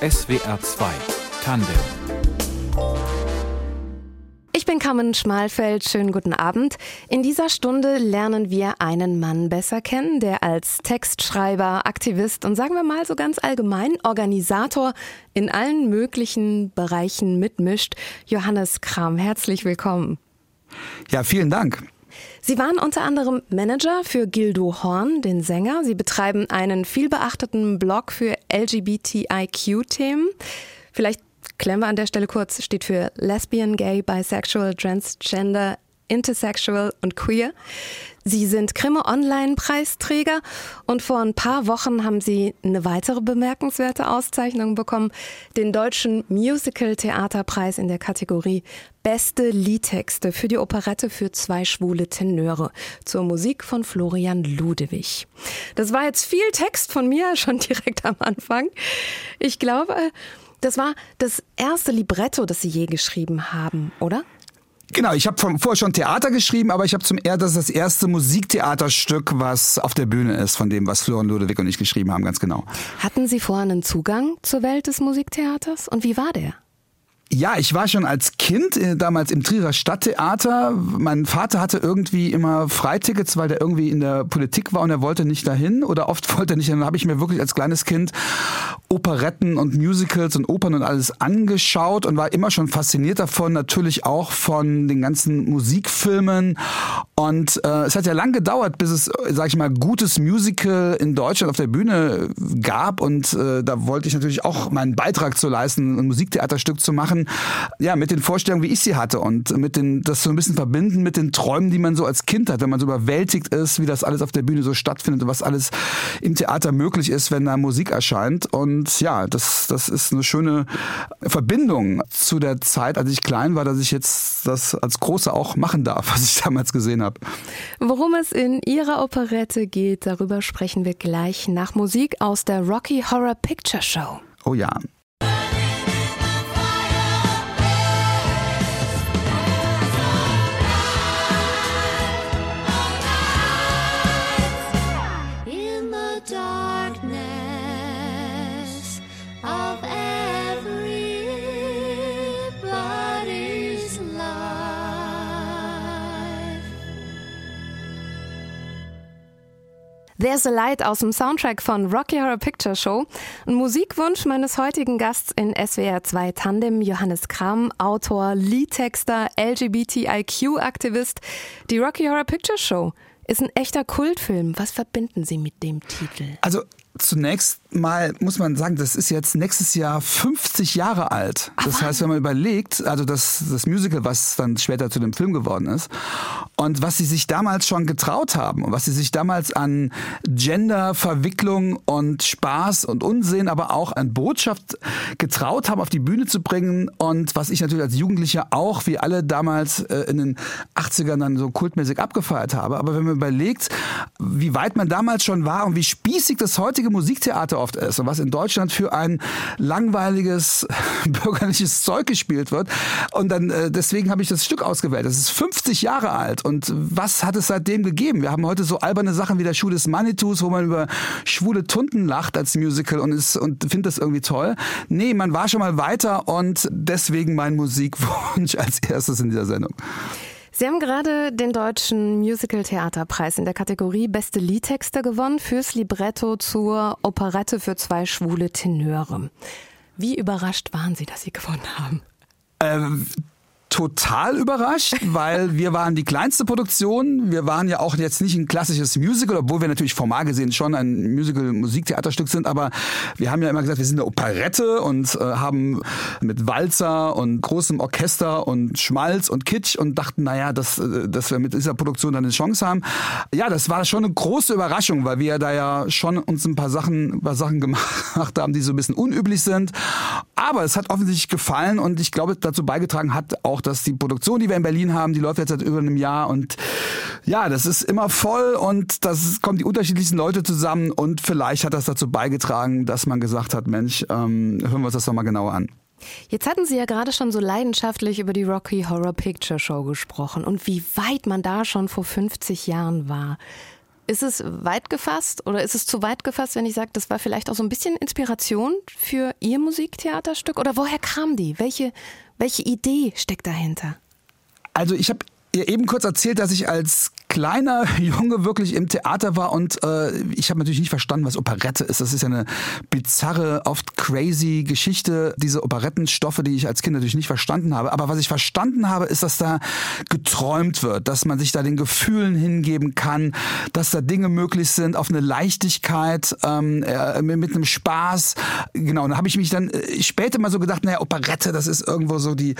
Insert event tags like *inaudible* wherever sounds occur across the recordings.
SWR 2 Tandem ich bin Carmen Schmalfeld. Schönen guten Abend. In dieser Stunde lernen wir einen Mann besser kennen, der als Textschreiber, Aktivist und sagen wir mal so ganz allgemein Organisator in allen möglichen Bereichen mitmischt. Johannes Kram, herzlich willkommen. Ja, vielen Dank. Sie waren unter anderem Manager für Gildo Horn, den Sänger. Sie betreiben einen vielbeachteten Blog für LGBTIQ-Themen. Vielleicht klären wir an der Stelle kurz, steht für Lesbian, Gay, Bisexual, Transgender, Intersexual und Queer. Sie sind Grimme Online-Preisträger und vor ein paar Wochen haben Sie eine weitere bemerkenswerte Auszeichnung bekommen, den Deutschen Musical-Theaterpreis in der Kategorie Beste Liedtexte für die Operette für zwei schwule Tenöre zur Musik von Florian Ludewig. Das war jetzt viel Text von mir *laughs* schon direkt am Anfang. Ich glaube, das war das erste Libretto, das Sie je geschrieben haben, oder? Genau, ich habe vorher schon Theater geschrieben, aber ich habe zum er das ist das erste Musiktheaterstück, was auf der Bühne ist, von dem, was Florian Ludwig und ich geschrieben haben, ganz genau. Hatten Sie vorher einen Zugang zur Welt des Musiktheaters und wie war der? Ja, ich war schon als Kind äh, damals im Trierer Stadttheater. Mein Vater hatte irgendwie immer Freitickets, weil der irgendwie in der Politik war und er wollte nicht dahin oder oft *laughs* wollte er nicht. Dann habe ich mir wirklich als kleines Kind Operetten und Musicals und Opern und alles angeschaut und war immer schon fasziniert davon, natürlich auch von den ganzen Musikfilmen. Und äh, es hat ja lang gedauert, bis es, sag ich mal, gutes Musical in Deutschland auf der Bühne gab. Und äh, da wollte ich natürlich auch meinen Beitrag zu leisten, ein Musiktheaterstück zu machen ja, mit den Vorstellungen, wie ich sie hatte und mit den, das so ein bisschen verbinden mit den Träumen, die man so als Kind hat, wenn man so überwältigt ist, wie das alles auf der Bühne so stattfindet und was alles im Theater möglich ist, wenn da Musik erscheint. Und ja, das, das ist eine schöne Verbindung zu der Zeit, als ich klein war, dass ich jetzt das als Große auch machen darf, *laughs* was ich damals gesehen habe. Worum es in Ihrer Operette geht, darüber sprechen wir gleich nach Musik aus der Rocky Horror Picture Show. Oh ja. There's a Light aus dem Soundtrack von Rocky Horror Picture Show. Ein Musikwunsch meines heutigen Gasts in SWR 2 Tandem, Johannes Kram, Autor, Liedtexter, LGBTIQ-Aktivist. Die Rocky Horror Picture Show ist ein echter Kultfilm. Was verbinden Sie mit dem Titel? Also zunächst mal muss man sagen, das ist jetzt nächstes Jahr 50 Jahre alt. Das Ach, heißt, wenn man überlegt, also das, das Musical, was dann später zu dem Film geworden ist, und was sie sich damals schon getraut haben und was sie sich damals an Genderverwicklung und Spaß und Unsinn, aber auch an Botschaft getraut haben, auf die Bühne zu bringen und was ich natürlich als Jugendlicher auch, wie alle damals äh, in den 80ern dann so kultmäßig abgefeiert habe. Aber wenn man überlegt, wie weit man damals schon war und wie spießig das heutige Musiktheater oft ist und was in Deutschland für ein langweiliges *laughs* bürgerliches Zeug gespielt wird. Und dann äh, deswegen habe ich das Stück ausgewählt. Das ist 50 Jahre alt. Und was hat es seitdem gegeben? Wir haben heute so alberne Sachen wie der Schuh des Manitous, wo man über schwule Tunden lacht als Musical und, ist, und findet das irgendwie toll. Nee, man war schon mal weiter und deswegen mein Musikwunsch *laughs* als erstes in dieser Sendung. Sie haben gerade den deutschen Musical-Theaterpreis in der Kategorie Beste Liedtexte gewonnen fürs Libretto zur Operette für zwei schwule Tenöre. Wie überrascht waren Sie, dass Sie gewonnen haben? Ähm, total überrascht, *laughs* weil wir waren die kleinste Produktion. Wir waren ja auch jetzt nicht ein klassisches Musical, obwohl wir natürlich formal gesehen schon ein Musical-Musiktheaterstück sind, aber wir haben ja immer gesagt, wir sind eine Operette und äh, haben mit Walzer und großem Orchester und Schmalz und Kitsch und dachten, naja, dass, äh, dass wir mit dieser Produktion dann eine Chance haben. Ja, das war schon eine große Überraschung, weil wir da ja schon uns ein paar Sachen, ein paar Sachen gemacht haben, die so ein bisschen unüblich sind. Aber es hat offensichtlich gefallen und ich glaube, dazu beigetragen hat auch auch, dass die Produktion, die wir in Berlin haben, die läuft jetzt seit über einem Jahr und ja, das ist immer voll und das kommen die unterschiedlichsten Leute zusammen und vielleicht hat das dazu beigetragen, dass man gesagt hat, Mensch, ähm, hören wir uns das doch mal genauer an. Jetzt hatten Sie ja gerade schon so leidenschaftlich über die Rocky Horror Picture Show gesprochen und wie weit man da schon vor 50 Jahren war. Ist es weit gefasst oder ist es zu weit gefasst, wenn ich sage, das war vielleicht auch so ein bisschen Inspiration für Ihr Musiktheaterstück? Oder woher kam die? Welche, welche Idee steckt dahinter? Also ich habe ihr eben kurz erzählt, dass ich als kleiner *laughs* Junge wirklich im Theater war und äh, ich habe natürlich nicht verstanden, was Operette ist. Das ist ja eine bizarre, oft crazy Geschichte, diese Operettenstoffe, die ich als Kind natürlich nicht verstanden habe. Aber was ich verstanden habe, ist, dass da geträumt wird, dass man sich da den Gefühlen hingeben kann, dass da Dinge möglich sind auf eine Leichtigkeit, ähm, äh, mit einem Spaß. Genau, und da habe ich mich dann äh, später mal so gedacht, naja, Operette, das ist irgendwo so die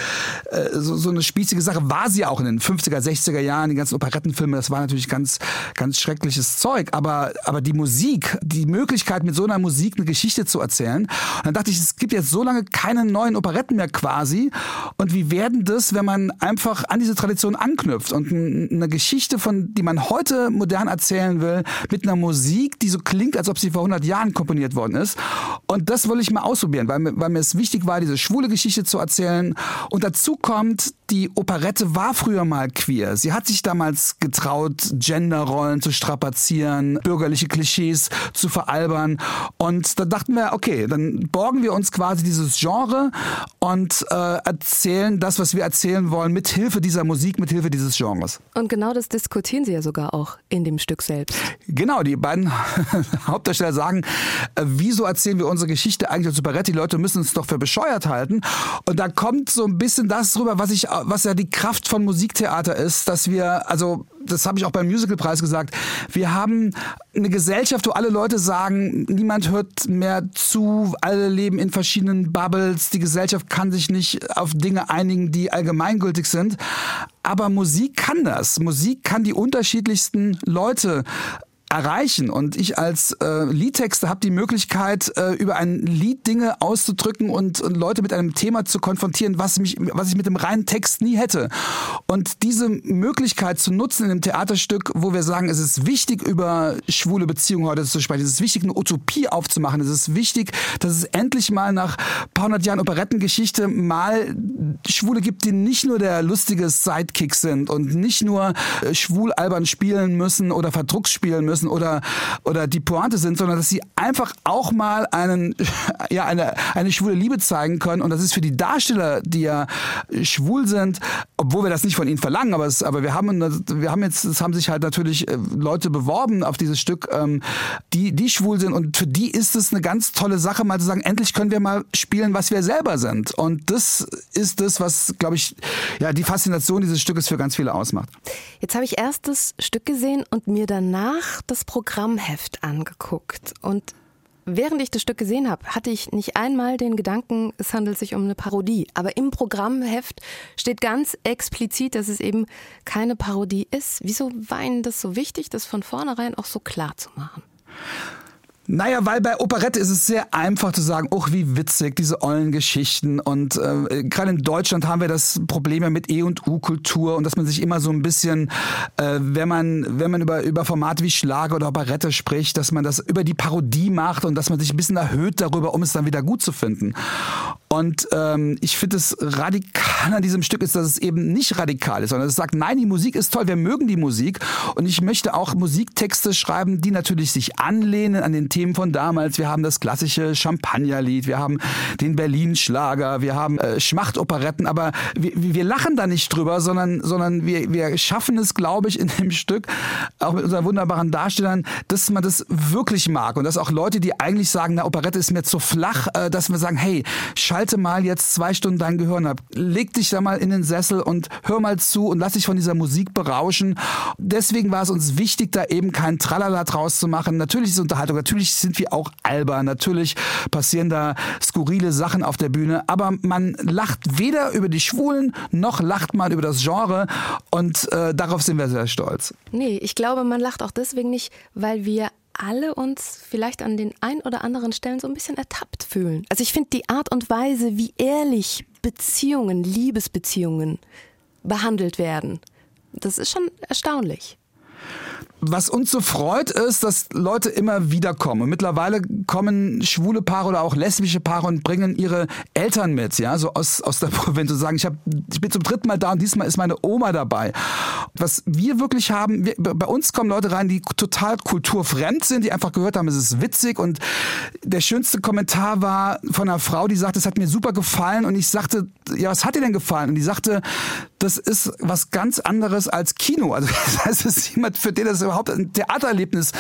äh, so, so eine spießige Sache. War sie auch in den 50er, 60er Jahren, die ganzen Operettenfilme das war natürlich ganz, ganz schreckliches Zeug. Aber, aber die Musik, die Möglichkeit, mit so einer Musik eine Geschichte zu erzählen. Und dann dachte ich, es gibt jetzt so lange keine neuen Operetten mehr quasi. Und wie werden das, wenn man einfach an diese Tradition anknüpft und eine Geschichte von, die man heute modern erzählen will, mit einer Musik, die so klingt, als ob sie vor 100 Jahren komponiert worden ist. Und das wollte ich mal ausprobieren, weil, weil mir es wichtig war, diese schwule Geschichte zu erzählen. Und dazu kommt, die Operette war früher mal queer. Sie hat sich damals getraut, Genderrollen zu strapazieren, bürgerliche Klischees zu veralbern. Und da dachten wir, okay, dann borgen wir uns quasi dieses Genre und äh, erzählen das, was wir erzählen wollen, mit Hilfe dieser Musik, mit Hilfe dieses Genres. Und genau das diskutieren Sie ja sogar auch in dem Stück selbst. Genau, die beiden *laughs* Hauptdarsteller sagen, äh, wieso erzählen wir unsere Geschichte eigentlich als Operette? Die Leute müssen uns doch für bescheuert halten. Und da kommt so ein bisschen das drüber, was ich was ja die Kraft von Musiktheater ist, dass wir, also das habe ich auch beim Musicalpreis gesagt, wir haben eine Gesellschaft, wo alle Leute sagen, niemand hört mehr zu, alle leben in verschiedenen Bubbles, die Gesellschaft kann sich nicht auf Dinge einigen, die allgemeingültig sind. Aber Musik kann das. Musik kann die unterschiedlichsten Leute erreichen. Und ich als äh, Liedtexter habe die Möglichkeit, äh, über ein Lied Dinge auszudrücken und, und Leute mit einem Thema zu konfrontieren, was, mich, was ich mit dem reinen Text nie hätte. Und diese Möglichkeit zu nutzen in einem Theaterstück, wo wir sagen, es ist wichtig, über schwule Beziehungen heute zu sprechen, es ist wichtig, eine Utopie aufzumachen, es ist wichtig, dass es endlich mal nach paar hundert Jahren Operettengeschichte mal Schwule gibt, die nicht nur der lustige Sidekick sind und nicht nur äh, schwul albern spielen müssen oder verdrucks spielen müssen, müssen oder, oder die Pointe sind, sondern dass sie einfach auch mal einen, *laughs* ja, eine, eine schwule Liebe zeigen können. Und das ist für die Darsteller, die ja schwul sind, obwohl wir das nicht von ihnen verlangen, aber, es, aber wir haben, wir haben jetzt, es haben sich halt natürlich äh, Leute beworben auf dieses Stück, ähm, die, die schwul sind. Und für die ist es eine ganz tolle Sache, mal zu sagen, endlich können wir mal spielen, was wir selber sind. Und das ist das, was, glaube ich, ja, die Faszination dieses Stückes für ganz viele ausmacht. Jetzt habe ich erst das Stück gesehen und mir danach das Programmheft angeguckt und Während ich das Stück gesehen habe, hatte ich nicht einmal den Gedanken, es handelt sich um eine Parodie. Aber im Programmheft steht ganz explizit, dass es eben keine Parodie ist. Wieso war Ihnen das so wichtig, das von vornherein auch so klar zu machen? Naja, weil bei Operette ist es sehr einfach zu sagen, oh, wie witzig, diese ollen Geschichten. Und äh, gerade in Deutschland haben wir das Problem ja mit E- und U-Kultur und dass man sich immer so ein bisschen, äh, wenn man, wenn man über, über Formate wie Schlager oder Operette spricht, dass man das über die Parodie macht und dass man sich ein bisschen erhöht darüber, um es dann wieder gut zu finden. Und ähm, ich finde es radikal an diesem Stück ist, dass es eben nicht radikal ist, sondern es sagt, nein, die Musik ist toll, wir mögen die Musik. Und ich möchte auch Musiktexte schreiben, die natürlich sich anlehnen an den Themen von damals. Wir haben das klassische Champagnerlied, wir haben den Berlin-Schlager, wir haben äh, Schmachtoperetten, aber wir, wir lachen da nicht drüber, sondern, sondern wir, wir schaffen es, glaube ich, in dem Stück, auch mit unseren wunderbaren Darstellern, dass man das wirklich mag und dass auch Leute, die eigentlich sagen, na, Operette ist mir zu flach, äh, dass wir sagen, hey, schalte mal jetzt zwei Stunden dein Gehirn ab, leg dich da mal in den Sessel und hör mal zu und lass dich von dieser Musik berauschen. Deswegen war es uns wichtig, da eben kein Tralala draus zu machen. Natürlich ist Unterhaltung, natürlich sind wir auch albern, natürlich passieren da skurrile Sachen auf der Bühne, aber man lacht weder über die Schwulen noch lacht man über das Genre und äh, darauf sind wir sehr stolz. Nee, ich glaube, man lacht auch deswegen nicht, weil wir alle uns vielleicht an den ein oder anderen Stellen so ein bisschen ertappt fühlen. Also ich finde die Art und Weise, wie ehrlich Beziehungen, Liebesbeziehungen behandelt werden, das ist schon erstaunlich. Was uns so freut, ist, dass Leute immer wieder kommen. Und mittlerweile kommen schwule Paare oder auch lesbische Paare und bringen ihre Eltern mit, ja, so aus, aus der *laughs* Provinz und sagen, ich, hab, ich bin zum dritten Mal da und diesmal ist meine Oma dabei. Was wir wirklich haben, wir, bei uns kommen Leute rein, die total kulturfremd sind, die einfach gehört haben, es ist witzig und der schönste Kommentar war von einer Frau, die sagte, es hat mir super gefallen und ich sagte, ja, was hat dir denn gefallen? Und die sagte, das ist was ganz anderes als Kino. Also *laughs* das heißt, es ist jemand, für den das überhaupt ein Theatererlebnis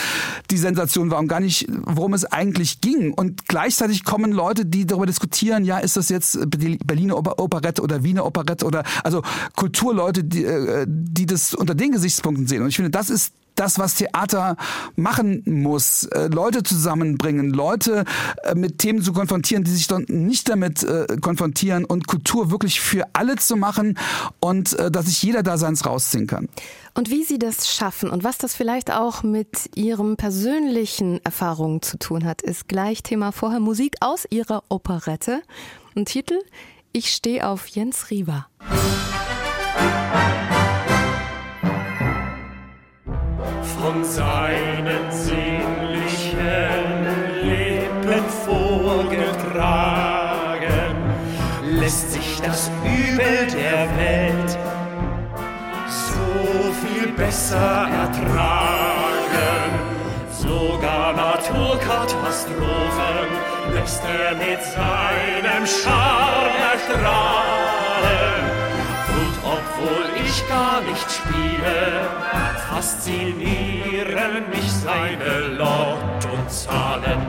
die Sensation war und gar nicht, worum es eigentlich ging. Und gleichzeitig kommen Leute, die darüber diskutieren, ja, ist das jetzt Berliner Operette oder Wiener Operette oder also Kulturleute, die, äh, die das unter den Gesichtspunkten sehen. Und ich finde, das ist das, was Theater machen muss, äh, Leute zusammenbringen, Leute äh, mit Themen zu konfrontieren, die sich dann nicht damit äh, konfrontieren und Kultur wirklich für alle zu machen und dass sich jeder da seins rausziehen kann. Und wie Sie das schaffen und was das vielleicht auch mit Ihrem persönlichen Erfahrungen zu tun hat, ist gleich Thema vorher Musik aus Ihrer Operette. Und Titel Ich stehe auf Jens Rieber. Von seinen sinnlichen Lippen vorgetragen, lässt sich das Übel der Welt so viel besser ertragen. Sogar Naturkatastrophen lässt er mit seinem Charme erstrahlen. Und obwohl ich gar nicht spiele, faszinieren mich seine Lottozahlen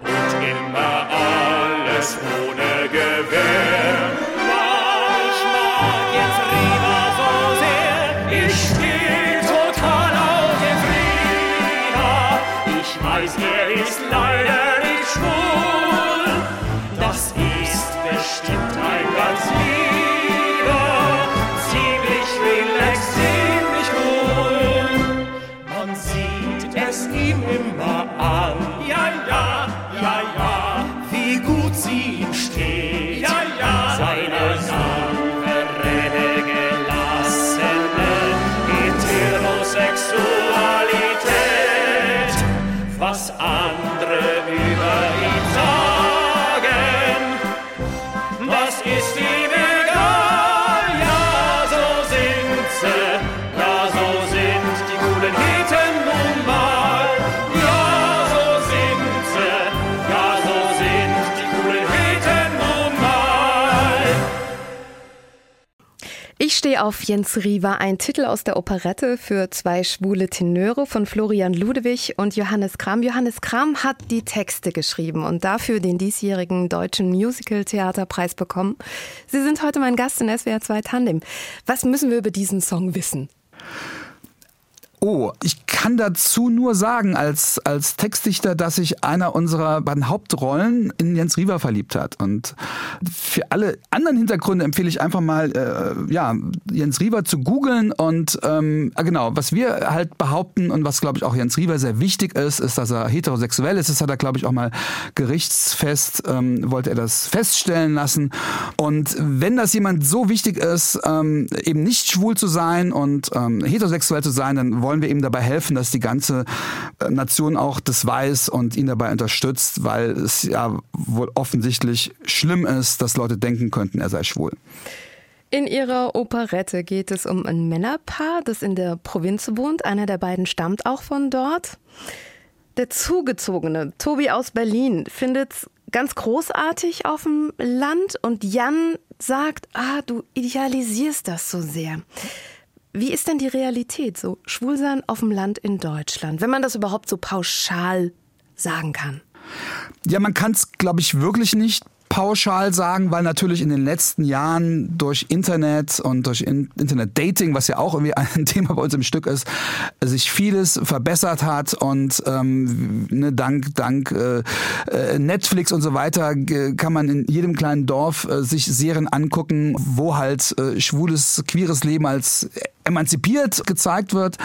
und immer alles ohne Gewähr. Auf Jens Riva, ein Titel aus der Operette für zwei schwule Tenöre von Florian Ludewig und Johannes Kram. Johannes Kram hat die Texte geschrieben und dafür den diesjährigen Deutschen Musical-Theaterpreis bekommen. Sie sind heute mein Gast in SWR 2 Tandem. Was müssen wir über diesen Song wissen? Oh, ich kann dazu nur sagen, als, als Textdichter, dass sich einer unserer beiden Hauptrollen in Jens Riewer verliebt hat. Und für alle anderen Hintergründe empfehle ich einfach mal, äh, ja, Jens Riewer zu googeln. Und ähm, ah, genau, was wir halt behaupten und was, glaube ich, auch Jens Riewer sehr wichtig ist, ist, dass er heterosexuell ist. Das hat er, glaube ich, auch mal gerichtsfest, ähm, wollte er das feststellen lassen. Und wenn das jemand so wichtig ist, ähm, eben nicht schwul zu sein und ähm, heterosexuell zu sein, dann wollen wir ihm dabei helfen, dass die ganze äh, Nation auch das weiß und ihn dabei unterstützt, weil es ja wohl offensichtlich schlimm ist, dass Leute denken könnten, er sei schwul. In ihrer Operette geht es um ein Männerpaar, das in der Provinz wohnt. Einer der beiden stammt auch von dort. Der Zugezogene, Tobi aus Berlin, findet es ganz großartig auf dem Land und Jan sagt, ah, du idealisierst das so sehr. Wie ist denn die Realität so? Schwulsein auf dem Land in Deutschland, wenn man das überhaupt so pauschal sagen kann. Ja, man kann es, glaube ich, wirklich nicht pauschal sagen, weil natürlich in den letzten Jahren durch Internet und durch in Internet-Dating, was ja auch irgendwie *laughs* ein Thema bei uns im Stück ist, sich vieles verbessert hat und ähm, ne, dank, dank äh, Netflix und so weiter kann man in jedem kleinen Dorf äh, sich Serien angucken, wo halt äh, schwules, queeres Leben als emanzipiert gezeigt wird.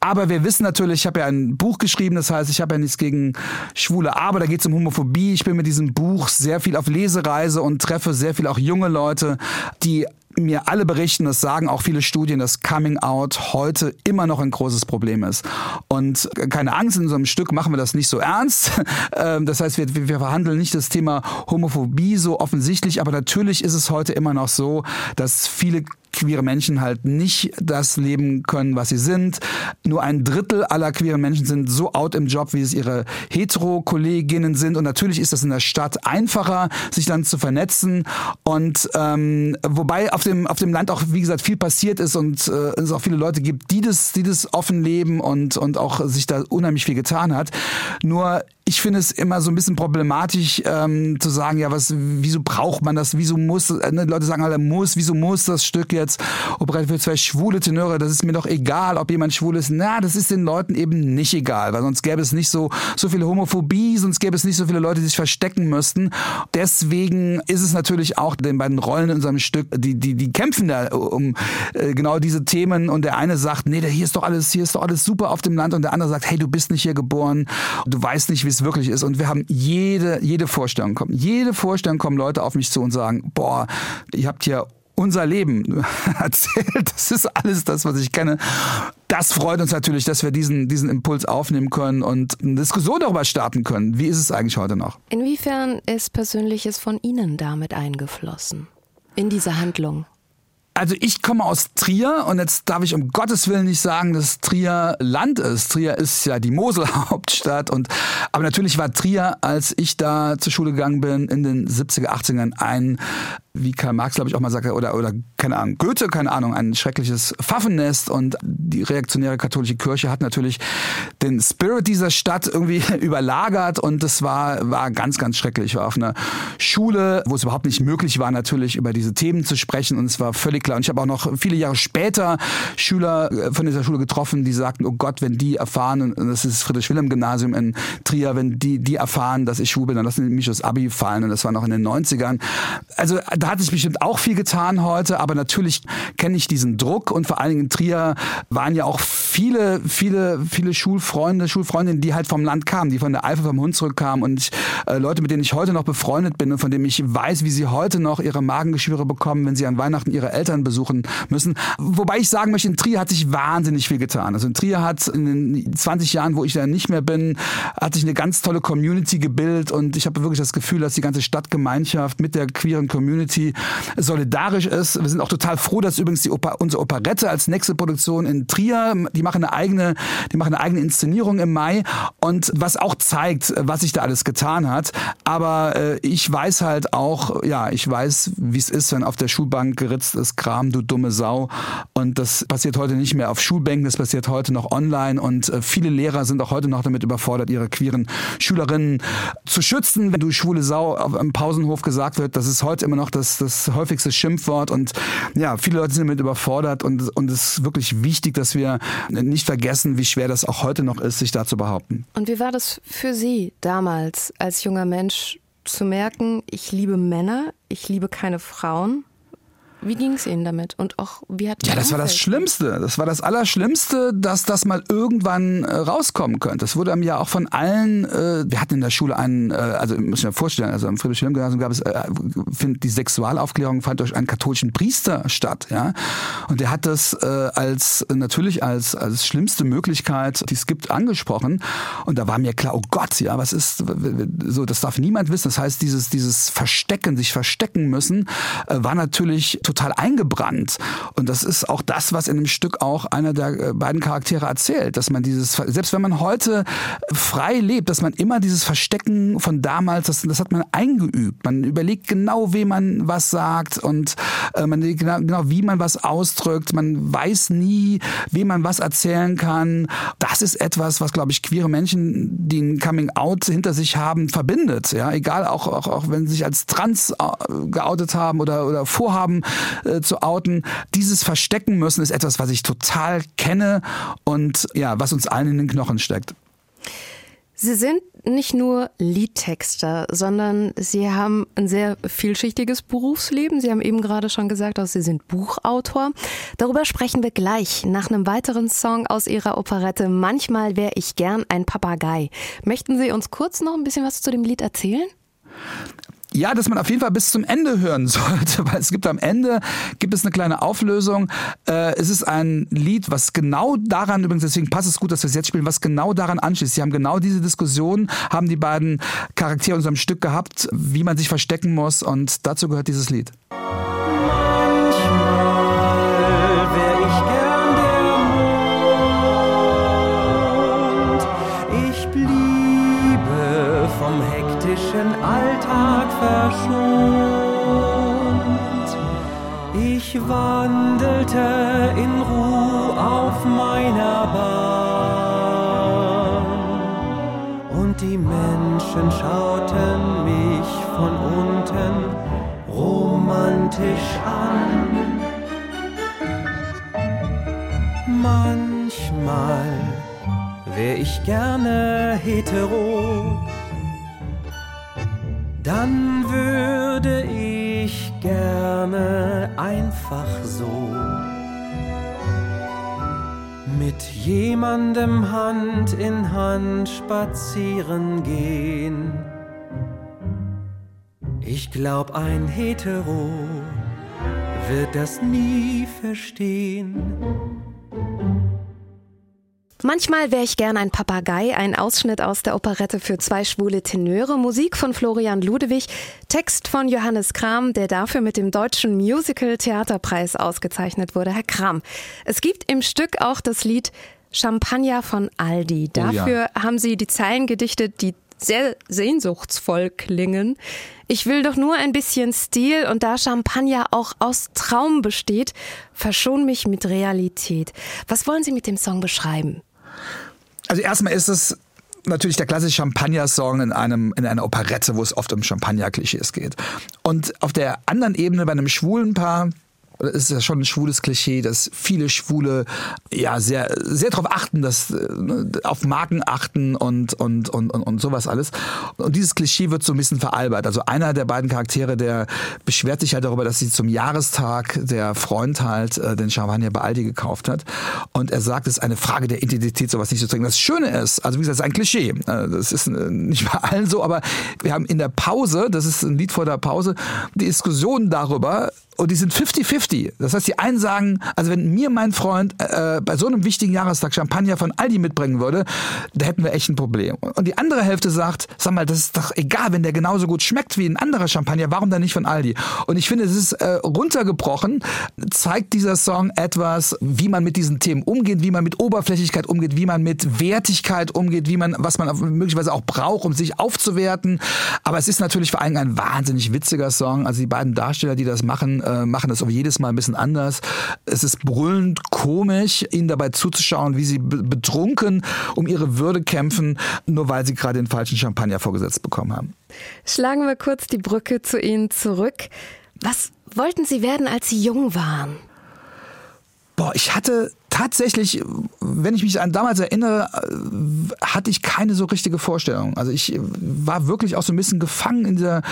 Aber wir wissen natürlich, ich habe ja ein Buch geschrieben, das heißt, ich habe ja nichts gegen Schwule, aber da geht es um Homophobie. Ich bin mit diesem Buch sehr viel auf Lesereise und treffe sehr viel auch junge Leute, die mir alle berichten, das sagen auch viele Studien, dass Coming Out heute immer noch ein großes Problem ist. Und keine Angst, in unserem Stück machen wir das nicht so ernst. *laughs* Ähm, das heißt, wir, wir verhandeln nicht das Thema Homophobie so offensichtlich, aber natürlich ist es heute immer noch so, dass viele queere Menschen halt nicht das leben können, was sie sind. Nur ein Drittel aller queeren Menschen sind so out im Job, wie es ihre Hetero-Kolleginnen sind. Und natürlich ist das in der Stadt einfacher, sich dann zu vernetzen. Und ähm, wobei auf dem, auf dem Land auch, wie gesagt, viel passiert ist und äh, es auch viele Leute gibt, die das, die das offen leben und, und auch sich da unheimlich viel getan hat. Nur ich finde es immer so ein bisschen problematisch ähm, zu sagen, ja, was, wieso braucht man das, wieso muss, äh, Leute sagen alle, muss, wieso muss das Stück jetzt Operette für zwei schwule Tenöre, das ist mir doch egal, ob jemand schwul ist. Na, das ist den Leuten eben nicht egal, weil sonst gäbe es nicht so, so viele Homophobie, sonst gäbe es nicht so viele Leute, die sich verstecken müssten. Deswegen ist es natürlich auch den beiden Rollen in unserem Stück, die, die, die kämpfen da um äh, genau diese Themen und der eine sagt, nee, hier ist doch alles, hier ist doch alles super auf dem Land und der andere sagt, hey, du bist nicht hier geboren, du weißt nicht, wie es wirklich ist. Und wir haben jede, jede Vorstellung kommen. Jede Vorstellung kommen Leute auf mich zu und sagen, boah, ihr habt hier unser Leben *laughs* erzählt. Das ist alles das, was ich kenne. Das freut uns natürlich, dass wir diesen, diesen Impuls aufnehmen können und eine Diskussion darüber starten können. Wie ist es eigentlich heute noch? Inwiefern ist Persönliches von Ihnen damit eingeflossen? In diese Handlung? Also ich komme aus Trier und jetzt darf ich um Gottes Willen nicht sagen, dass Trier Land ist. Trier ist ja die Mosel-Hauptstadt und aber natürlich war Trier, als ich da zur Schule gegangen bin in den 70er, 80ern ein wie Karl Marx, glaube ich, auch mal sagte, oder, oder keine Ahnung, Goethe, keine Ahnung, ein schreckliches Pfaffennest und die reaktionäre katholische Kirche hat natürlich den Spirit dieser Stadt irgendwie *laughs* überlagert und das war, war ganz, ganz schrecklich. Ich war auf einer Schule, wo es überhaupt nicht möglich war, natürlich über diese Themen zu sprechen und es war völlig klar. Und ich habe auch noch viele Jahre später Schüler äh, von dieser Schule getroffen, die sagten, oh Gott, wenn die erfahren, und das ist Friedrich-Wilhelm-Gymnasium in Trier, wenn die, die erfahren, dass ich schwul bin, dann lassen die mich das Abi fallen und das war noch in den 90ern. Also da hat sich bestimmt auch viel getan heute, aber natürlich kenne ich diesen Druck und vor allen Dingen in Trier waren ja auch viele, viele, viele Schulfreunde, Schulfreundinnen, die halt vom Land kamen, die von der Eifel vom Hund zurückkamen und ich, äh, Leute, mit denen ich heute noch befreundet bin und von denen ich weiß, wie sie heute noch ihre Magengeschwüre bekommen, wenn sie an Weihnachten ihre Eltern besuchen müssen. Wobei ich sagen möchte, in Trier hat sich wahnsinnig viel getan. Also in Trier hat in den 20 Jahren, wo ich da nicht mehr bin, hat sich eine ganz tolle Community gebildet und ich habe wirklich das Gefühl, dass die ganze Stadtgemeinschaft mit der queeren Community solidarisch ist. Wir sind auch total froh, dass übrigens die Oper, unsere Operette als nächste Produktion in Trier, die machen eine eigene, die machen eine eigene Inszenierung im Mai und was auch zeigt, was sich da alles getan hat. Aber äh, ich weiß halt auch, ja, ich weiß, wie es ist, wenn auf der Schulbank geritzt ist, Kram, du dumme Sau. Und das passiert heute nicht mehr auf Schulbänken, das passiert heute noch online und äh, viele Lehrer sind auch heute noch damit überfordert, ihre queeren Schülerinnen zu schützen. Wenn du schwule Sau auf einem Pausenhof gesagt wird, das ist heute immer noch das das, das häufigste Schimpfwort und ja, viele Leute sind damit überfordert und, und es ist wirklich wichtig, dass wir nicht vergessen, wie schwer das auch heute noch ist, sich da zu behaupten. Und wie war das für Sie damals als junger Mensch zu merken, ich liebe Männer, ich liebe keine Frauen? Wie ging es Ihnen damit? Und auch, wie hat Ja, das war das Schlimmste. Das war das Allerschlimmste, dass das mal irgendwann äh, rauskommen könnte. Das wurde mir ja auch von allen, äh, wir hatten in der Schule einen, äh, also muss ich mir vorstellen, also im Friedrich-Wilhelm-Gymnasium gab es, äh, find, die Sexualaufklärung fand durch einen katholischen Priester statt, ja. Und der hat das äh, als, natürlich als, als schlimmste Möglichkeit, die es gibt, angesprochen. Und da war mir klar, oh Gott, ja, was ist, so, das darf niemand wissen. Das heißt, dieses, dieses Verstecken, sich verstecken müssen, äh, war natürlich total total eingebrannt. Und das ist auch das, was in dem Stück auch einer der äh, beiden Charaktere erzählt, dass man dieses, selbst wenn man heute frei lebt, dass man immer dieses Verstecken von damals, das, das hat man eingeübt. Man überlegt genau, wem man was sagt und äh, man genau, genau, wie man was ausdrückt. Man weiß nie, wem man was erzählen kann. Das ist etwas, was, glaube ich, queere Menschen, die ein Coming Out hinter sich haben, verbindet. Ja, egal, auch, auch, auch wenn sie sich als trans äh, geoutet haben oder, oder vorhaben, äh, zu outen. Dieses Verstecken müssen ist etwas, was ich total kenne und ja, was uns allen in den Knochen steckt. Sie sind nicht nur Liedtexter, sondern Sie haben ein sehr vielschichtiges Berufsleben. Sie haben eben gerade schon gesagt, dass Sie sind Buchautor. Darüber sprechen wir gleich nach einem weiteren Song aus Ihrer Operette Manchmal wäre ich gern ein Papagei. Möchten Sie uns kurz noch ein bisschen was zu dem Lied erzählen? Ja, dass man auf jeden Fall bis zum Ende hören *laughs* sollte, weil es gibt am Ende gibt es eine kleine Auflösung. Äh, es ist ein Lied, was genau daran übrigens, deswegen passt es gut, dass wir es jetzt spielen, was genau daran anschließt. Sie haben genau diese Diskussion, haben die beiden Charaktere in unserem Stück gehabt, wie man sich verstecken muss und dazu gehört dieses Lied. Spazieren gehen. Ich glaub, ein Hetero wird das nie verstehen. Manchmal wäre ich gern ein Papagei, ein Ausschnitt aus der Operette für zwei schwule Tenöre, Musik von Florian Ludewig, Text von Johannes Kram, der dafür mit dem Deutschen Musical Theaterpreis ausgezeichnet wurde. Herr Kram, es gibt im Stück auch das Lied Champagner von Aldi. Oh ja. Dafür haben Sie die Zeilen gedichtet, die sehr sehnsuchtsvoll klingen. Ich will doch nur ein bisschen Stil und da Champagner auch aus Traum besteht, verschon mich mit Realität. Was wollen Sie mit dem Song beschreiben? Also erstmal ist es natürlich der klassische Champagner-Song in einem in einer Operette, wo es oft um Champagner-Klischees geht. Und auf der anderen Ebene bei einem schwulen Paar es ist ja schon ein schwules Klischee, dass viele Schwule ja sehr sehr darauf achten, dass äh, auf Marken achten und und und und, und sowas alles. Und dieses Klischee wird so ein bisschen veralbert. Also einer der beiden Charaktere, der beschwert sich halt darüber, dass sie zum Jahrestag der Freund halt äh, den Champagner bei Aldi gekauft hat und er sagt, es ist eine Frage der Identität, sowas nicht zu trinken. Das Schöne ist, also wie gesagt, es ist ein Klischee. Äh, Das ist äh, nicht bei allen so, aber wir haben in der Pause, das ist ein Lied vor der Pause, die Diskussion darüber, und die sind 50-50. Das heißt, die einen sagen, also wenn mir mein Freund äh, bei so einem wichtigen Jahrestag Champagner von Aldi mitbringen würde, da hätten wir echt ein Problem. Und die andere Hälfte sagt, sag mal, das ist doch egal, wenn der genauso gut schmeckt wie ein anderer Champagner, warum dann nicht von Aldi? Und ich finde, es ist äh, runtergebrochen, zeigt dieser Song etwas, wie man mit diesen Themen umgeht, wie man mit Oberflächlichkeit umgeht, wie man mit Wertigkeit umgeht, wie man, was man möglicherweise auch braucht, um sich aufzuwerten. Aber es ist natürlich vor allem ein wahnsinnig witziger Song. Also die beiden Darsteller, die das machen, äh, machen das auch jedes Mal ein bisschen anders. Es ist brüllend komisch, ihnen dabei zuzuschauen, wie sie be- betrunken um ihre Würde kämpfen, nur weil sie gerade den falschen Champagner vorgesetzt bekommen haben. Schlagen wir kurz die Brücke zu Ihnen zurück. Was wollten Sie werden, als Sie jung waren? Boah, ich hatte tatsächlich, wenn ich mich an damals erinnere, äh, hatte ich keine so richtige Vorstellung. Also ich äh, war wirklich auch so ein bisschen gefangen in dieser,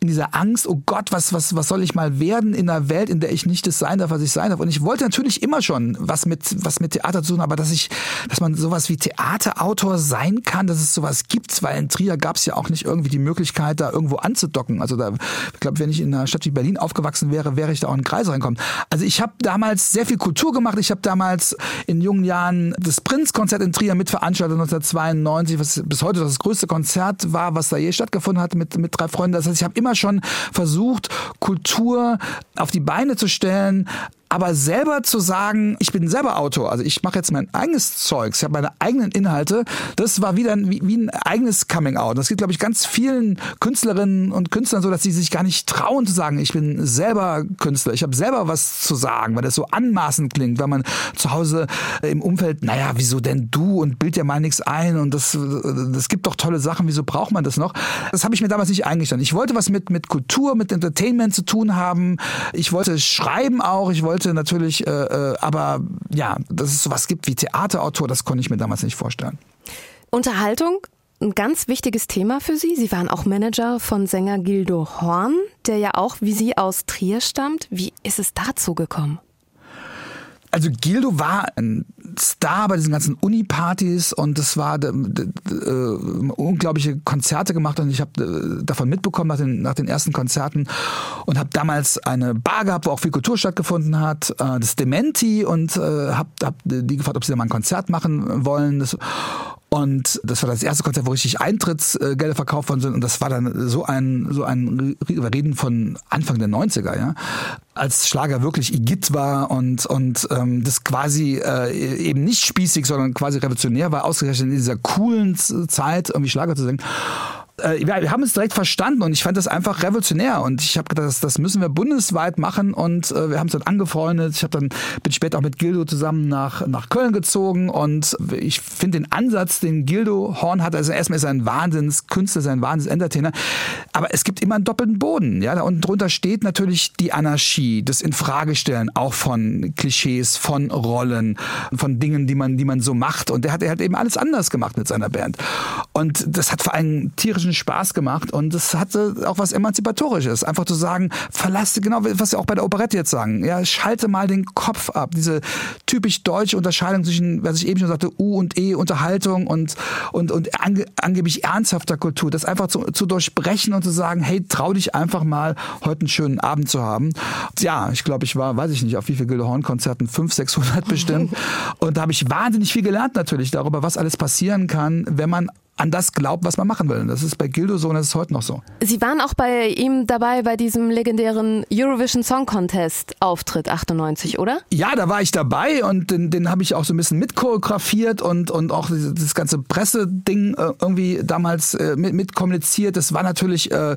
in dieser Angst, oh Gott, was, was, was soll ich mal werden in einer Welt, in der ich nicht das sein darf, was ich sein darf. Und ich wollte natürlich immer schon was mit, was mit Theater zu tun, aber dass ich, dass man sowas wie Theaterautor sein kann, dass es sowas gibt, weil in Trier gab es ja auch nicht irgendwie die Möglichkeit, da irgendwo anzudocken. Also da, ich glaube, wenn ich in einer Stadt wie Berlin aufgewachsen wäre, wäre ich da auch in den Kreis reinkommen. Also ich habe damals sehr viel Kultur gemacht. Ich habe damals in jungen Jahren das Prinzkonzert in Trier mitveranstaltet 1992, was bis heute das größte Konzert war, was da je stattgefunden hat mit, mit drei Freunden. Das heißt, ich habe immer schon versucht, Kultur auf die Beine zu stellen, aber selber zu sagen, ich bin selber Autor, also ich mache jetzt mein eigenes Zeugs, ich habe meine eigenen Inhalte, das war wieder ein, wie, wie ein eigenes Coming-out. Das geht, glaube ich, ganz vielen Künstlerinnen und Künstlern so, dass sie sich gar nicht trauen zu sagen, ich bin selber Künstler, ich habe selber was zu sagen, weil das so anmaßend klingt, weil man zu Hause im Umfeld, naja, wieso denn du und bild dir mal nichts ein und das, das gibt doch tolle Sachen, wieso braucht man das noch? Das habe ich mir damals nicht eingestanden. Ich wollte was mit, mit Kultur, mit Entertainment zu tun haben. Ich wollte schreiben auch, ich wollte natürlich, äh, äh, aber ja, dass es sowas gibt wie Theaterautor, das konnte ich mir damals nicht vorstellen. Unterhaltung, ein ganz wichtiges Thema für Sie. Sie waren auch Manager von Sänger Gildo Horn, der ja auch wie Sie aus Trier stammt. Wie ist es dazu gekommen? Also Gildo war ein Star bei diesen ganzen Uni-Partys und es war äh, unglaubliche Konzerte gemacht und ich habe äh, davon mitbekommen nach den, nach den ersten Konzerten und habe damals eine Bar gehabt, wo auch viel Kultur stattgefunden hat, äh, das Dementi und äh, habe hab die gefragt, ob sie da mal ein Konzert machen wollen. Das, und das war das erste Konzert, wo richtig Eintrittsgelder verkauft worden sind. Und das war dann so ein, so ein, wir reden von Anfang der 90er, ja. Als Schlager wirklich Igitt war und, und ähm, das quasi äh, eben nicht spießig, sondern quasi revolutionär war, ausgerechnet in dieser coolen Zeit irgendwie Schlager zu singen äh, wir haben es direkt verstanden und ich fand das einfach revolutionär und ich habe gedacht, das, das müssen wir bundesweit machen und äh, wir haben es dann angefreundet. Ich habe dann bin später auch mit Gildo zusammen nach nach Köln gezogen und ich finde den Ansatz, den Gildo Horn hat, also erstmal ist er ein Wahnsinnskünstler, ist ein Wahnsinns-Entertainer, aber es gibt immer einen doppelten Boden. Ja, da unten drunter steht natürlich die Anarchie, das Infragestellen auch von Klischees, von Rollen, von Dingen, die man die man so macht und der hat er hat eben alles anders gemacht mit seiner Band und das hat vor allem tierischen tierischen Spaß gemacht und es hatte auch was Emanzipatorisches. Einfach zu sagen, verlasse, genau was wir auch bei der Operette jetzt sagen, ja, schalte mal den Kopf ab. Diese typisch deutsche Unterscheidung zwischen, was ich eben schon sagte, U und E, Unterhaltung und, und, und ange, angeblich ernsthafter Kultur. Das einfach zu, zu durchbrechen und zu sagen, hey, trau dich einfach mal, heute einen schönen Abend zu haben. Ja, ich glaube, ich war, weiß ich nicht, auf wie viele Gildehorn-Konzerten, 500, 600 bestimmt. *laughs* Und da habe ich wahnsinnig viel gelernt natürlich darüber, was alles passieren kann, wenn man an das glaubt, was man machen will. Und das ist bei Gildo so und das ist heute noch so. Sie waren auch bei ihm dabei bei diesem legendären Eurovision Song Contest Auftritt 98, oder? Ja, da war ich dabei und den, den habe ich auch so ein bisschen mitchoreografiert und, und auch das ganze Presseding äh, irgendwie damals äh, mit, mit kommuniziert. Das war natürlich äh,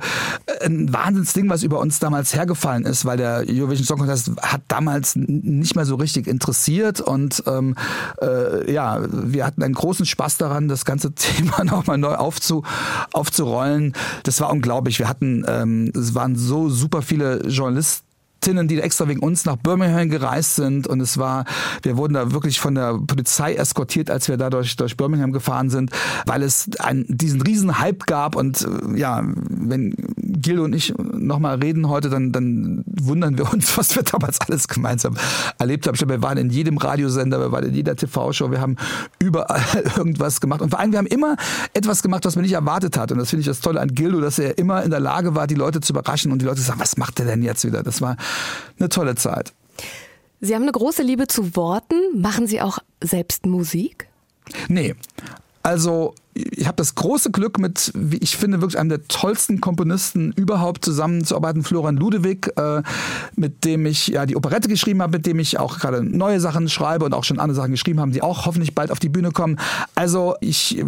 ein Wahnsinnsding, was über uns damals hergefallen ist, weil der Eurovision Song Contest hat damals nicht mehr so richtig interessiert und ähm, äh, ja, wir hatten einen großen Spaß daran, das ganze *laughs* Thema nochmal neu aufzu, aufzurollen. Das war unglaublich. Wir hatten, ähm, es waren so super viele Journalisten Tinnen, die extra wegen uns nach Birmingham gereist sind und es war, wir wurden da wirklich von der Polizei eskortiert, als wir da durch, durch Birmingham gefahren sind, weil es einen, diesen riesen Hype gab und äh, ja, wenn Gil und ich nochmal reden heute, dann, dann wundern wir uns, *laughs* was wir damals alles gemeinsam erlebt haben. Wir waren in jedem Radiosender, wir waren in jeder TV-Show, wir haben überall *laughs* irgendwas gemacht. Und vor allem, wir haben immer etwas gemacht, was man nicht erwartet hat. Und das finde ich das Tolle an Gildo, dass er immer in der Lage war, die Leute zu überraschen und die Leute sagen, was macht er denn jetzt wieder? Das war eine tolle Zeit. Sie haben eine große Liebe zu Worten. Machen Sie auch selbst Musik? Nee. Also ich habe das große Glück mit, wie ich finde, wirklich einem der tollsten Komponisten überhaupt zusammenzuarbeiten, Florian Ludewig, äh, mit dem ich ja die Operette geschrieben habe, mit dem ich auch gerade neue Sachen schreibe und auch schon andere Sachen geschrieben haben, die auch hoffentlich bald auf die Bühne kommen. Also ich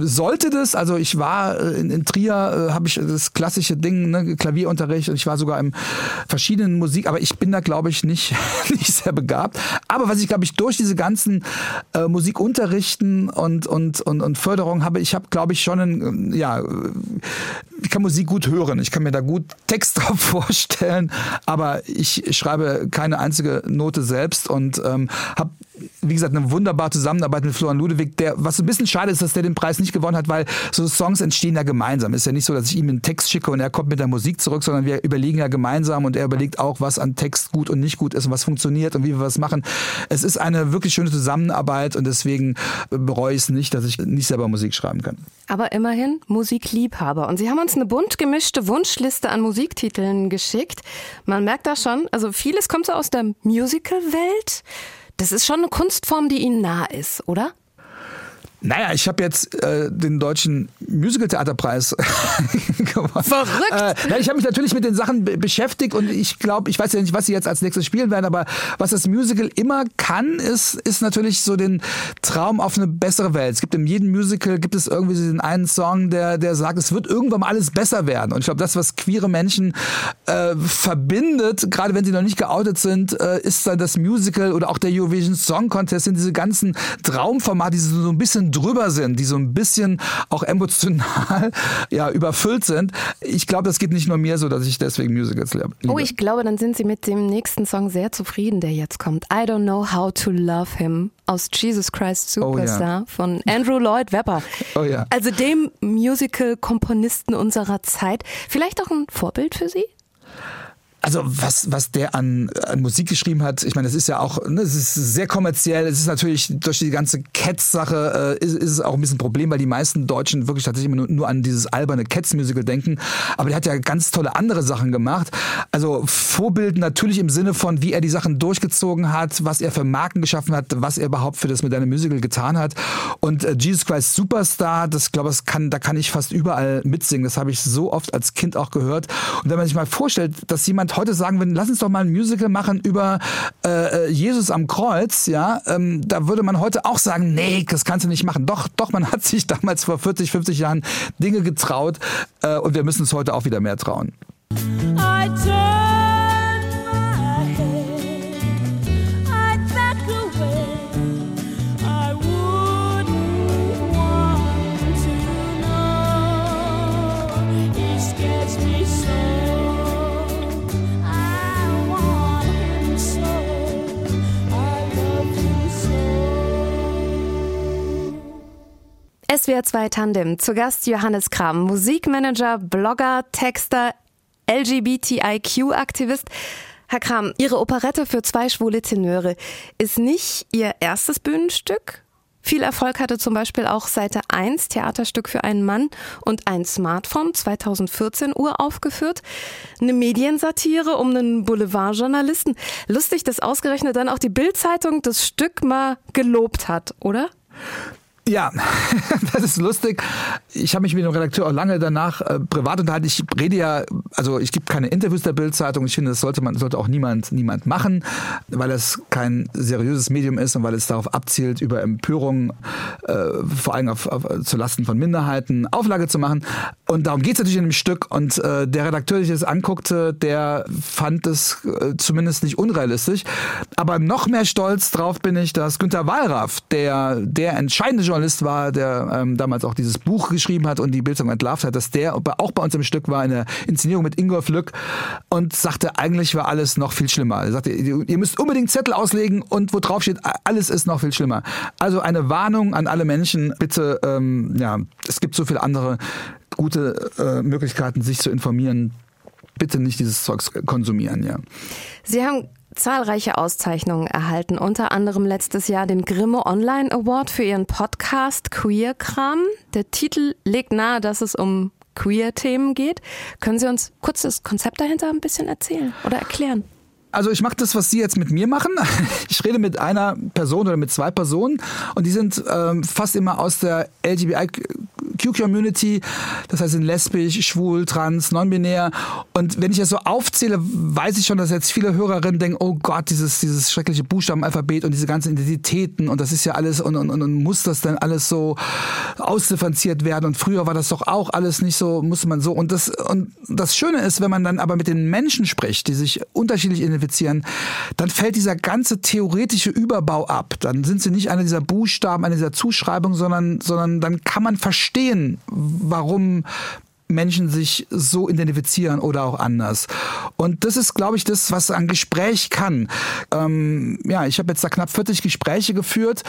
sollte das, also ich war äh, in, in Trier, äh, habe ich das klassische Ding, ne, Klavierunterricht und ich war sogar in verschiedenen Musik, aber ich bin da glaube ich nicht, *laughs* nicht sehr begabt. Aber was ich glaube ich durch diese ganzen äh, Musikunterrichten und, und, und, und Förderung habe, habe, ich habe, glaube ich, schon ein, ja, ich kann Musik gut hören, ich kann mir da gut Text *laughs* drauf vorstellen, aber ich schreibe keine einzige Note selbst und ähm, habe wie gesagt, eine wunderbare Zusammenarbeit mit Florian Ludewig, der, was ein bisschen schade ist, dass der den Preis nicht gewonnen hat, weil so Songs entstehen ja gemeinsam. Ist ja nicht so, dass ich ihm einen Text schicke und er kommt mit der Musik zurück, sondern wir überlegen ja gemeinsam und er überlegt auch, was an Text gut und nicht gut ist und was funktioniert und wie wir was machen. Es ist eine wirklich schöne Zusammenarbeit und deswegen bereue ich es nicht, dass ich nicht selber Musik schreiben kann. Aber immerhin Musikliebhaber. Und Sie haben uns eine bunt gemischte Wunschliste an Musiktiteln geschickt. Man merkt da schon, also vieles kommt so aus der Musical-Welt. Das ist schon eine Kunstform, die Ihnen nah ist, oder? Naja, ich habe jetzt äh, den deutschen Musical-Theaterpreis *laughs* gewonnen. Verrückt! Äh, ich habe mich natürlich mit den Sachen beschäftigt und ich glaube, ich weiß ja nicht, was sie jetzt als nächstes spielen werden, aber was das Musical immer kann, ist, ist natürlich so den Traum auf eine bessere Welt. Es gibt in jedem Musical gibt es irgendwie so den einen Song, der, der sagt, es wird irgendwann mal alles besser werden. Und ich glaube, das, was queere Menschen äh, verbindet, gerade wenn sie noch nicht geoutet sind, äh, ist dann das Musical oder auch der Eurovision Song Contest, sind diese ganzen Traumformate, die so ein bisschen drüber sind, die so ein bisschen auch emotional *laughs* ja, überfüllt sind. Ich glaube, das geht nicht nur mir so, dass ich deswegen Musicals liebe. Oh, ich glaube, dann sind Sie mit dem nächsten Song sehr zufrieden, der jetzt kommt. I Don't Know How to Love Him aus Jesus Christ Superstar oh, ja. von Andrew Lloyd Webber. *laughs* Oh ja. Also dem Musical-Komponisten unserer Zeit. Vielleicht auch ein Vorbild für Sie? Also was, was der an, an Musik geschrieben hat, ich meine, das ist ja auch, ne, es ist sehr kommerziell, es ist natürlich durch die ganze Cats-Sache äh, ist, ist es auch ein bisschen ein Problem, weil die meisten Deutschen wirklich tatsächlich immer nur, nur an dieses alberne Cats-Musical denken. Aber der hat ja ganz tolle andere Sachen gemacht. Also Vorbild natürlich im Sinne von, wie er die Sachen durchgezogen hat, was er für Marken geschaffen hat, was er überhaupt für das moderne Musical getan hat. Und äh, Jesus Christ Superstar, das glaube ich, kann, da kann ich fast überall mitsingen. Das habe ich so oft als Kind auch gehört. Und wenn man sich mal vorstellt, dass jemand heute sagen würde, lass uns doch mal ein Musical machen über äh, Jesus am Kreuz, ja, ähm, da würde man heute auch sagen, nee, das kannst du nicht machen. Doch, doch, man hat sich damals vor 40, 50 Jahren Dinge getraut äh, und wir müssen es heute auch wieder mehr trauen. I turn SWR 2 Tandem. Zu Gast Johannes Kram, Musikmanager, Blogger, Texter, LGBTIQ-Aktivist. Herr Kram, Ihre Operette für zwei schwule Tenöre ist nicht Ihr erstes Bühnenstück. Viel Erfolg hatte zum Beispiel auch Seite 1, Theaterstück für einen Mann und ein Smartphone, 2014 uraufgeführt. Eine Mediensatire um einen Boulevardjournalisten. Lustig, dass ausgerechnet dann auch die Bildzeitung das Stück mal gelobt hat, oder? Ja, *laughs* das ist lustig. Ich habe mich mit dem Redakteur auch lange danach äh, privat unterhalten. Ich rede ja, also ich gebe keine Interviews der Bildzeitung. Ich finde, das sollte man sollte auch niemand niemand machen, weil es kein seriöses Medium ist und weil es darauf abzielt, über Empörung äh, vor allem auf, auf, zu Lasten von Minderheiten Auflage zu machen. Und darum geht es natürlich in dem Stück. Und äh, der Redakteur, der sich das anguckte, der fand es äh, zumindest nicht unrealistisch. Aber noch mehr stolz drauf bin ich, dass Günter Wallraff, der der entscheidende Journalist war, der ähm, damals auch dieses Buch geschrieben hat und die Bildzeitung entlarvt hat, dass der auch bei uns im Stück war, in der Inszenierung mit Ingolf Lück und sagte, eigentlich war alles noch viel schlimmer. Er sagte, ihr müsst unbedingt Zettel auslegen und wo drauf steht, alles ist noch viel schlimmer. Also eine Warnung an alle Menschen, bitte, ähm, ja, es gibt so viele andere gute äh, Möglichkeiten, sich zu informieren. Bitte nicht dieses Zeugs konsumieren, ja. Sie haben zahlreiche Auszeichnungen erhalten, unter anderem letztes Jahr den Grimme Online Award für ihren Podcast Queer Kram. Der Titel legt nahe, dass es um Queer-Themen geht. Können Sie uns kurz das Konzept dahinter ein bisschen erzählen oder erklären? Also ich mache das, was Sie jetzt mit mir machen. *laughs* Ich rede mit einer Person oder mit zwei Personen und die sind ähm, fast immer aus der LGBTQ-Community, das heißt sind lesbisch, schwul, trans, non-binär. Und wenn ich das so aufzähle, weiß ich schon, dass jetzt viele Hörerinnen denken, oh Gott, dieses, dieses schreckliche Buchstabenalphabet und diese ganzen Identitäten und das ist ja alles und, und, und muss das denn alles so ausdifferenziert werden und früher war das doch auch alles nicht so, musste man so. Und das, und das Schöne ist, wenn man dann aber mit den Menschen spricht, die sich unterschiedlich identifizieren, dann fällt dieser ganze theoretische Überbau ab. Dann sind sie nicht einer dieser Buchstaben, einer dieser Zuschreibungen, sondern, sondern dann kann man verstehen, warum Menschen sich so identifizieren oder auch anders. Und das ist, glaube ich, das, was ein Gespräch kann. Ähm, ja, ich habe jetzt da knapp 40 Gespräche geführt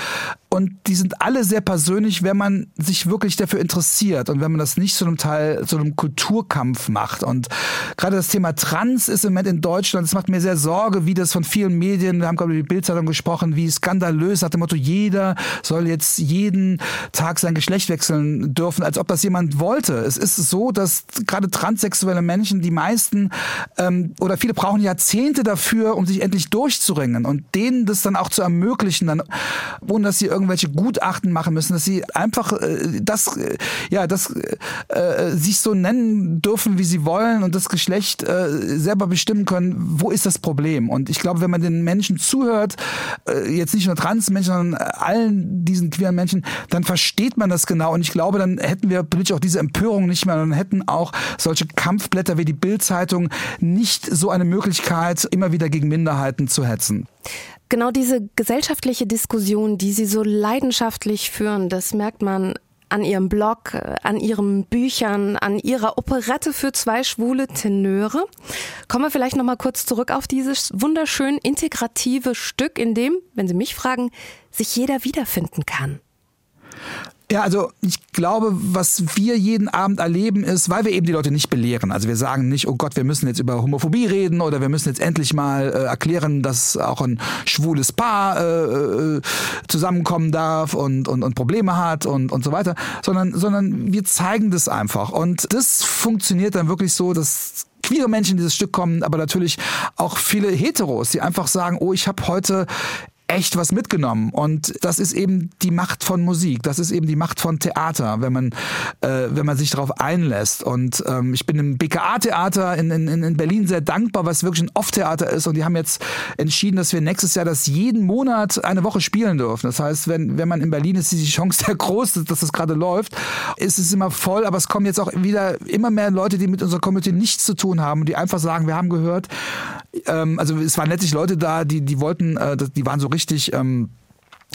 und die sind alle sehr persönlich, wenn man sich wirklich dafür interessiert und wenn man das nicht zu einem Teil, zu einem Kulturkampf macht. Und gerade das Thema Trans ist im Moment in Deutschland, es macht mir sehr Sorge, wie das von vielen Medien, wir haben gerade über die Bildzeitung gesprochen, wie skandalös nach dem Motto, jeder soll jetzt jeden Tag sein Geschlecht wechseln dürfen, als ob das jemand wollte. Es ist so, dass gerade transsexuelle Menschen, die meisten ähm, oder viele brauchen Jahrzehnte dafür, um sich endlich durchzuringen und denen das dann auch zu ermöglichen, dann, ohne dass sie irgendwelche Gutachten machen müssen, dass sie einfach äh, das, äh, ja, das äh, sich so nennen dürfen, wie sie wollen und das Geschlecht äh, selber bestimmen können. Wo ist das Problem? Und ich glaube, wenn man den Menschen zuhört, äh, jetzt nicht nur Transmenschen, sondern allen diesen queeren Menschen, dann versteht man das genau. Und ich glaube, dann hätten wir politisch auch diese Empörung nicht mehr. Dann hätten auch solche Kampfblätter wie die Bild-Zeitung nicht so eine Möglichkeit, immer wieder gegen Minderheiten zu hetzen. Genau diese gesellschaftliche Diskussion, die Sie so leidenschaftlich führen, das merkt man an Ihrem Blog, an Ihren Büchern, an Ihrer Operette für zwei schwule Tenöre. Kommen wir vielleicht noch mal kurz zurück auf dieses wunderschön integrative Stück, in dem, wenn Sie mich fragen, sich jeder wiederfinden kann. Ja, also ich glaube, was wir jeden Abend erleben ist, weil wir eben die Leute nicht belehren. Also wir sagen nicht, oh Gott, wir müssen jetzt über Homophobie reden oder wir müssen jetzt endlich mal äh, erklären, dass auch ein schwules Paar äh, äh, zusammenkommen darf und, und, und Probleme hat und, und so weiter, sondern, sondern wir zeigen das einfach. Und das funktioniert dann wirklich so, dass queere Menschen in dieses Stück kommen, aber natürlich auch viele Heteros, die einfach sagen, oh, ich habe heute echt was mitgenommen. Und das ist eben die Macht von Musik. Das ist eben die Macht von Theater, wenn man, äh, wenn man sich darauf einlässt. Und ähm, ich bin im BKA-Theater in, in, in Berlin sehr dankbar, was wirklich ein Off-Theater ist. Und die haben jetzt entschieden, dass wir nächstes Jahr das jeden Monat eine Woche spielen dürfen. Das heißt, wenn, wenn man in Berlin ist, ist die Chance *laughs* sehr groß, dass das gerade läuft. ist Es immer voll, aber es kommen jetzt auch wieder immer mehr Leute, die mit unserer Community nichts zu tun haben, die einfach sagen, wir haben gehört, ähm, also es waren letztlich Leute da, die, die wollten, äh, die waren so richtig ähm,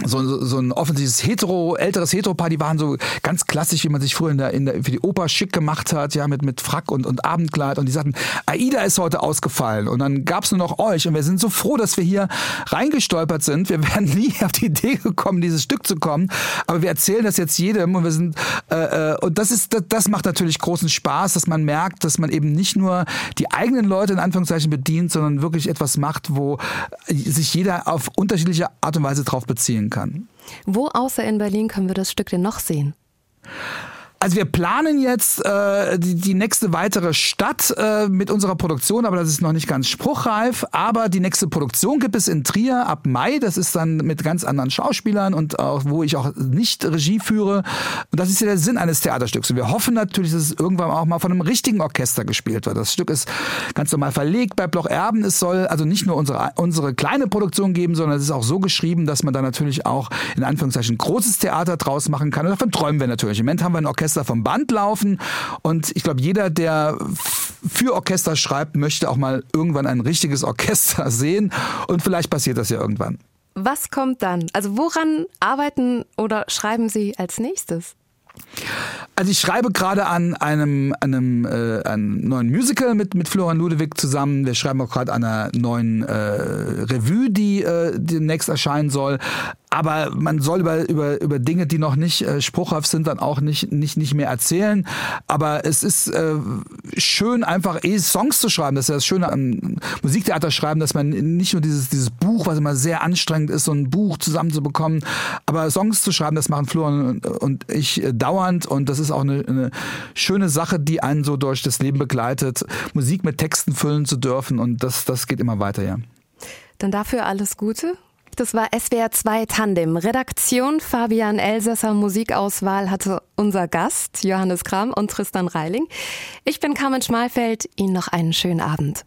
so, so, ein offensichtliches hetero, älteres Hetero-Paar, die waren so ganz klassisch, wie man sich früher in der, in der, für die Oper schick gemacht hat, ja, mit, mit Frack und, und Abendkleid. Und die sagten, Aida ist heute ausgefallen. Und dann gab's nur noch euch. Und wir sind so froh, dass wir hier reingestolpert sind. Wir wären *laughs* nie auf die Idee gekommen, dieses Stück zu kommen. Aber wir erzählen das jetzt jedem und wir sind, äh, äh, und das ist, das, das macht natürlich großen Spaß, dass man merkt, dass man eben nicht nur die eigenen Leute in Anführungszeichen bedient, sondern wirklich etwas macht, wo sich jeder auf unterschiedliche Art und Weise drauf beziehen kann. Wo außer in Berlin können wir das Stück denn noch sehen? Also wir planen jetzt äh, die, die nächste weitere Stadt äh, mit unserer Produktion, aber das ist noch nicht ganz spruchreif. Aber die nächste Produktion gibt es in Trier ab Mai. Das ist dann mit ganz anderen Schauspielern und auch, wo ich auch nicht Regie führe. Und das ist ja der Sinn eines Theaterstücks. Und wir hoffen natürlich, dass es irgendwann auch mal von einem richtigen Orchester gespielt wird. Das Stück ist ganz normal verlegt bei Bloch Erben. Es soll also nicht nur unsere, unsere kleine Produktion geben, sondern es ist auch so geschrieben, dass man da natürlich auch in Anführungszeichen großes Theater draus machen kann. Und davon träumen wir natürlich. Im Moment haben wir ein Orchester vom Band laufen. Und ich glaube, jeder, der für Orchester schreibt, möchte auch mal irgendwann ein richtiges Orchester *laughs* sehen. Und vielleicht passiert das ja irgendwann. Was kommt dann? Also woran arbeiten oder schreiben Sie als nächstes? Also ich schreibe gerade an einem, einem, äh, einem neuen Musical mit, mit Florian Ludewig zusammen. Wir schreiben auch gerade an einer neuen äh, Revue, die äh, demnächst erscheinen soll. Aber man soll über, über, über Dinge, die noch nicht äh, spruchhaft sind, dann auch nicht, nicht, nicht mehr erzählen. Aber es ist äh, schön, einfach eh Songs zu schreiben. Das ist ja das Schöne am Musiktheater schreiben, dass man nicht nur dieses, dieses Buch, was immer sehr anstrengend ist, so ein Buch zusammenzubekommen, aber Songs zu schreiben, das machen Florian und, ich äh, dauernd. Und das ist auch eine, eine schöne Sache, die einen so durch das Leben begleitet, Musik mit Texten füllen zu dürfen. Und das, das geht immer weiter, ja. Dann dafür alles Gute. Das war SWR 2 Tandem. Redaktion Fabian Elsässer, Musikauswahl hatte unser Gast Johannes Kram und Tristan Reiling. Ich bin Carmen Schmalfeld. Ihnen noch einen schönen Abend.